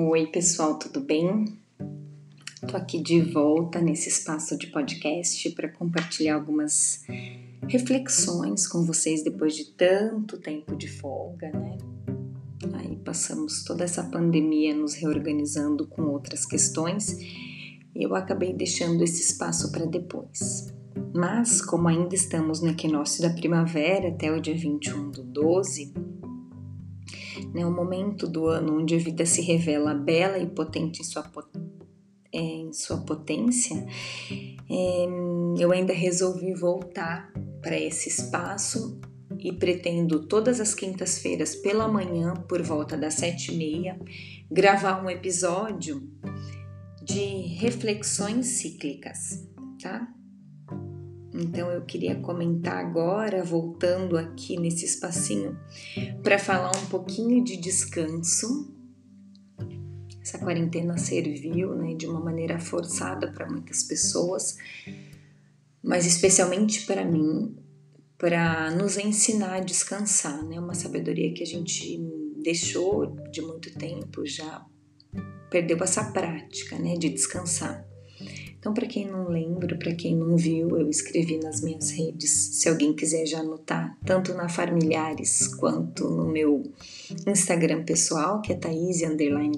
Oi, pessoal, tudo bem? Tô aqui de volta nesse espaço de podcast para compartilhar algumas reflexões com vocês depois de tanto tempo de folga, né? Aí passamos toda essa pandemia nos reorganizando com outras questões e eu acabei deixando esse espaço para depois. Mas, como ainda estamos no equinócio da primavera até o dia 21 do 12, né, o momento do ano onde a vida se revela bela e potente em sua, é, em sua potência, é, eu ainda resolvi voltar para esse espaço e pretendo todas as quintas-feiras pela manhã, por volta das sete e meia, gravar um episódio de reflexões cíclicas, tá? Então eu queria comentar agora, voltando aqui nesse espacinho, para falar um pouquinho de descanso. Essa quarentena serviu né, de uma maneira forçada para muitas pessoas, mas especialmente para mim, para nos ensinar a descansar, né? Uma sabedoria que a gente deixou de muito tempo já perdeu essa prática, né, de descansar. Então, para quem não lembra, para quem não viu, eu escrevi nas minhas redes. Se alguém quiser já anotar, tanto na Familiares quanto no meu Instagram pessoal, que é Thaís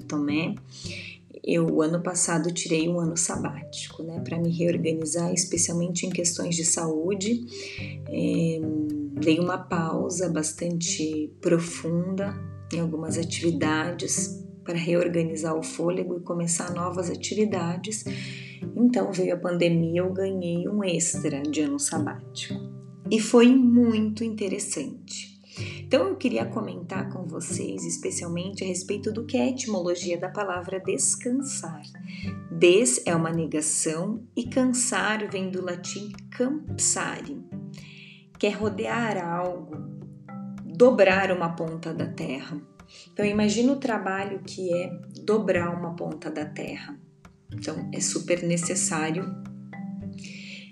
Tomé. Eu, ano passado, tirei um ano sabático, né, para me reorganizar, especialmente em questões de saúde. É, dei uma pausa bastante profunda em algumas atividades para reorganizar o fôlego e começar novas atividades então veio a pandemia, eu ganhei um extra de ano sabático. E foi muito interessante. Então eu queria comentar com vocês especialmente a respeito do que é a etimologia da palavra descansar. Des é uma negação e cansar vem do latim campsare, que é rodear algo, dobrar uma ponta da terra. Então imagina o trabalho que é dobrar uma ponta da terra. Então é super necessário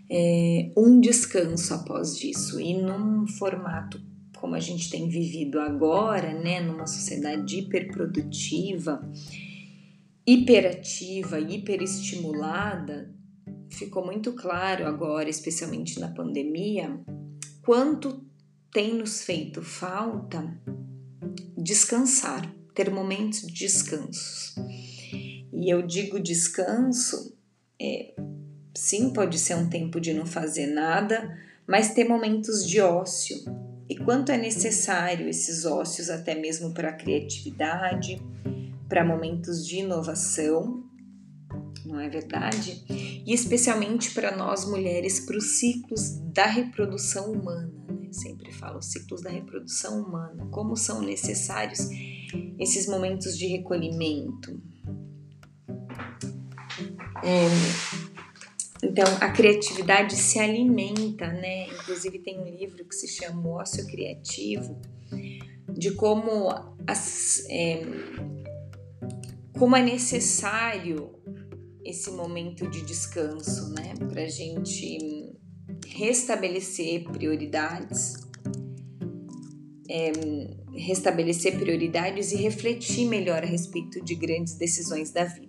é, um descanso após disso e num formato como a gente tem vivido agora, né, numa sociedade hiperprodutiva, hiperativa, hiperestimulada, ficou muito claro agora, especialmente na pandemia, quanto tem nos feito falta descansar, ter momentos de descansos. E eu digo descanso, é, sim, pode ser um tempo de não fazer nada, mas ter momentos de ócio. E quanto é necessário esses ócios, até mesmo para a criatividade, para momentos de inovação, não é verdade? E especialmente para nós mulheres, para os ciclos da reprodução humana. Né? Sempre falo ciclos da reprodução humana, como são necessários esses momentos de recolhimento, é, então, a criatividade se alimenta, né? Inclusive, tem um livro que se chama O Ócio Criativo, de como, as, é, como é necessário esse momento de descanso, né? Para a gente restabelecer prioridades, é, restabelecer prioridades e refletir melhor a respeito de grandes decisões da vida.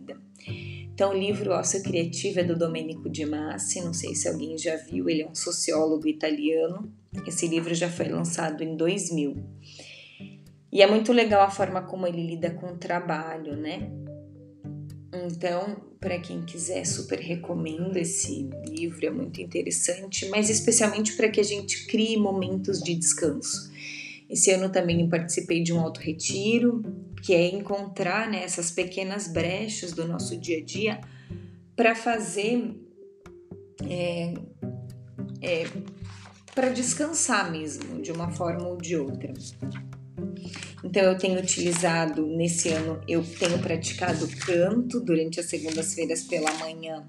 Então, o livro Ócio Criativo é do Domenico De Massi, não sei se alguém já viu, ele é um sociólogo italiano. Esse livro já foi lançado em 2000. E é muito legal a forma como ele lida com o trabalho, né? Então, para quem quiser, super recomendo esse livro, é muito interessante, mas especialmente para que a gente crie momentos de descanso. Esse ano também participei de um auto-retiro, que é encontrar né, essas pequenas brechas do nosso dia a dia para fazer. É, é, para descansar mesmo, de uma forma ou de outra. Então eu tenho utilizado nesse ano, eu tenho praticado canto durante as segundas-feiras pela manhã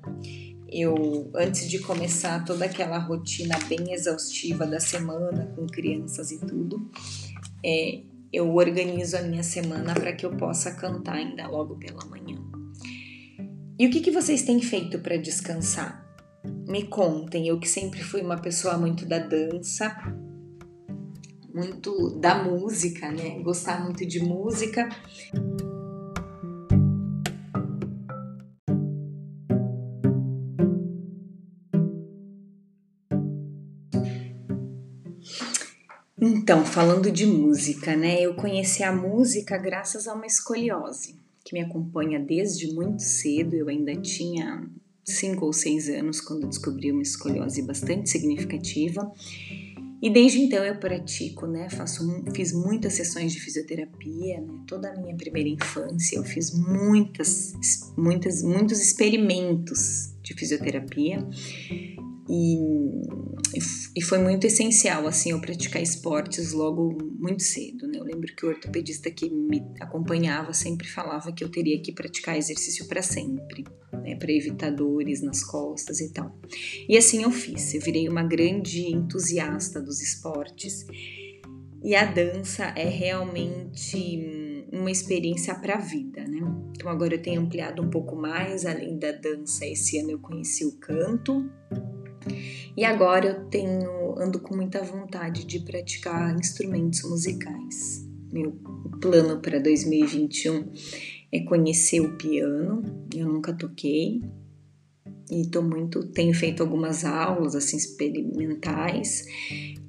eu antes de começar toda aquela rotina bem exaustiva da semana com crianças e tudo, é, eu organizo a minha semana para que eu possa cantar ainda logo pela manhã. E o que, que vocês têm feito para descansar? Me contem, eu que sempre fui uma pessoa muito da dança, muito da música, né? Gostar muito de música. Então, falando de música, né? Eu conheci a música graças a uma escoliose que me acompanha desde muito cedo. Eu ainda tinha cinco ou seis anos quando descobri uma escoliose bastante significativa. E desde então eu pratico, né? Faço, fiz muitas sessões de fisioterapia, né? Toda a minha primeira infância eu fiz muitas, muitas, muitos experimentos de fisioterapia e, e foi muito essencial, assim, eu praticar esportes logo muito cedo, né? Eu lembro que o ortopedista que me acompanhava sempre falava que eu teria que praticar exercício para sempre, né? Para evitar dores nas costas e tal. E assim eu fiz, eu virei uma grande entusiasta dos esportes e a dança é realmente uma experiência para a vida, né? Então agora eu tenho ampliado um pouco mais, além da dança, esse ano eu conheci o canto e agora eu tenho ando com muita vontade de praticar instrumentos musicais. Meu plano para 2021 é conhecer o piano. Eu nunca toquei e tô muito, tenho feito algumas aulas assim experimentais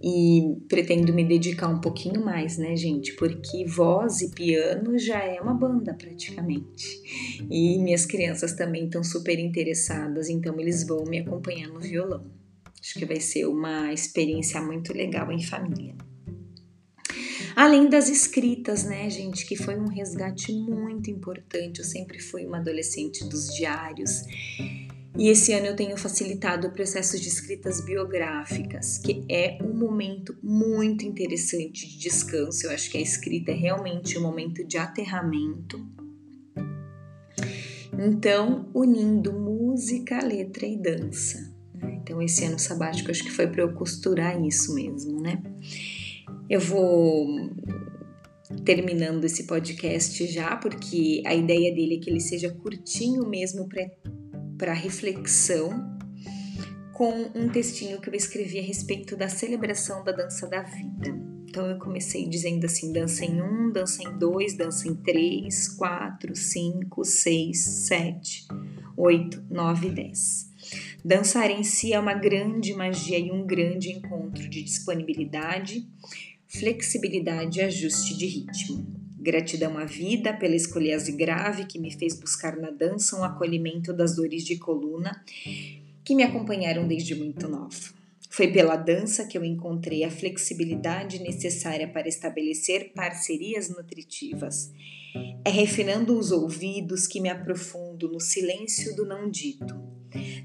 e pretendo me dedicar um pouquinho mais, né, gente? Porque voz e piano já é uma banda praticamente. E minhas crianças também estão super interessadas, então eles vão me acompanhar no violão. Acho que vai ser uma experiência muito legal em família. Além das escritas, né, gente, que foi um resgate muito importante. Eu sempre fui uma adolescente dos diários. E esse ano eu tenho facilitado o processo de escritas biográficas, que é um momento muito interessante de descanso. Eu acho que a escrita é realmente um momento de aterramento. Então, unindo música, letra e dança. Então, esse ano sabático acho que foi para eu costurar isso mesmo, né? Eu vou terminando esse podcast já, porque a ideia dele é que ele seja curtinho mesmo para reflexão, com um textinho que eu escrevi a respeito da celebração da dança da vida. Então eu comecei dizendo assim: dança em um, dança em dois, dança em três, quatro, cinco, seis, sete, oito, nove, dez. Dançar em si é uma grande magia e um grande encontro de disponibilidade, flexibilidade e ajuste de ritmo. Gratidão à vida pela escoliose grave que me fez buscar na dança um acolhimento das dores de coluna que me acompanharam desde muito nova. Foi pela dança que eu encontrei a flexibilidade necessária para estabelecer parcerias nutritivas. É refinando os ouvidos que me aprofundo no silêncio do não dito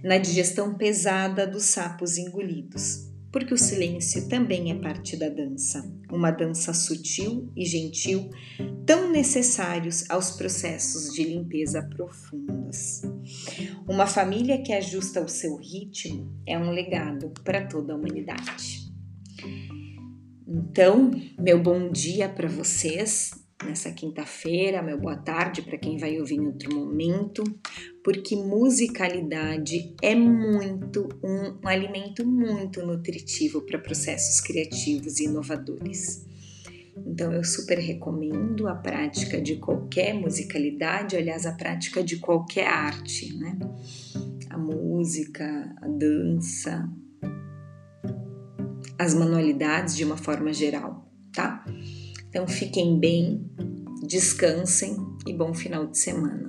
na digestão pesada dos sapos engolidos, porque o silêncio também é parte da dança, uma dança sutil e gentil, tão necessários aos processos de limpeza profundas. Uma família que ajusta o seu ritmo é um legado para toda a humanidade. Então, meu bom dia para vocês nessa quinta-feira, meu boa tarde para quem vai ouvir em outro momento, porque musicalidade é muito um, um alimento muito nutritivo para processos criativos e inovadores. Então eu super recomendo a prática de qualquer musicalidade, aliás, a prática de qualquer arte, né? A música, a dança, as manualidades de uma forma geral, tá? Então fiquem bem, descansem e bom final de semana.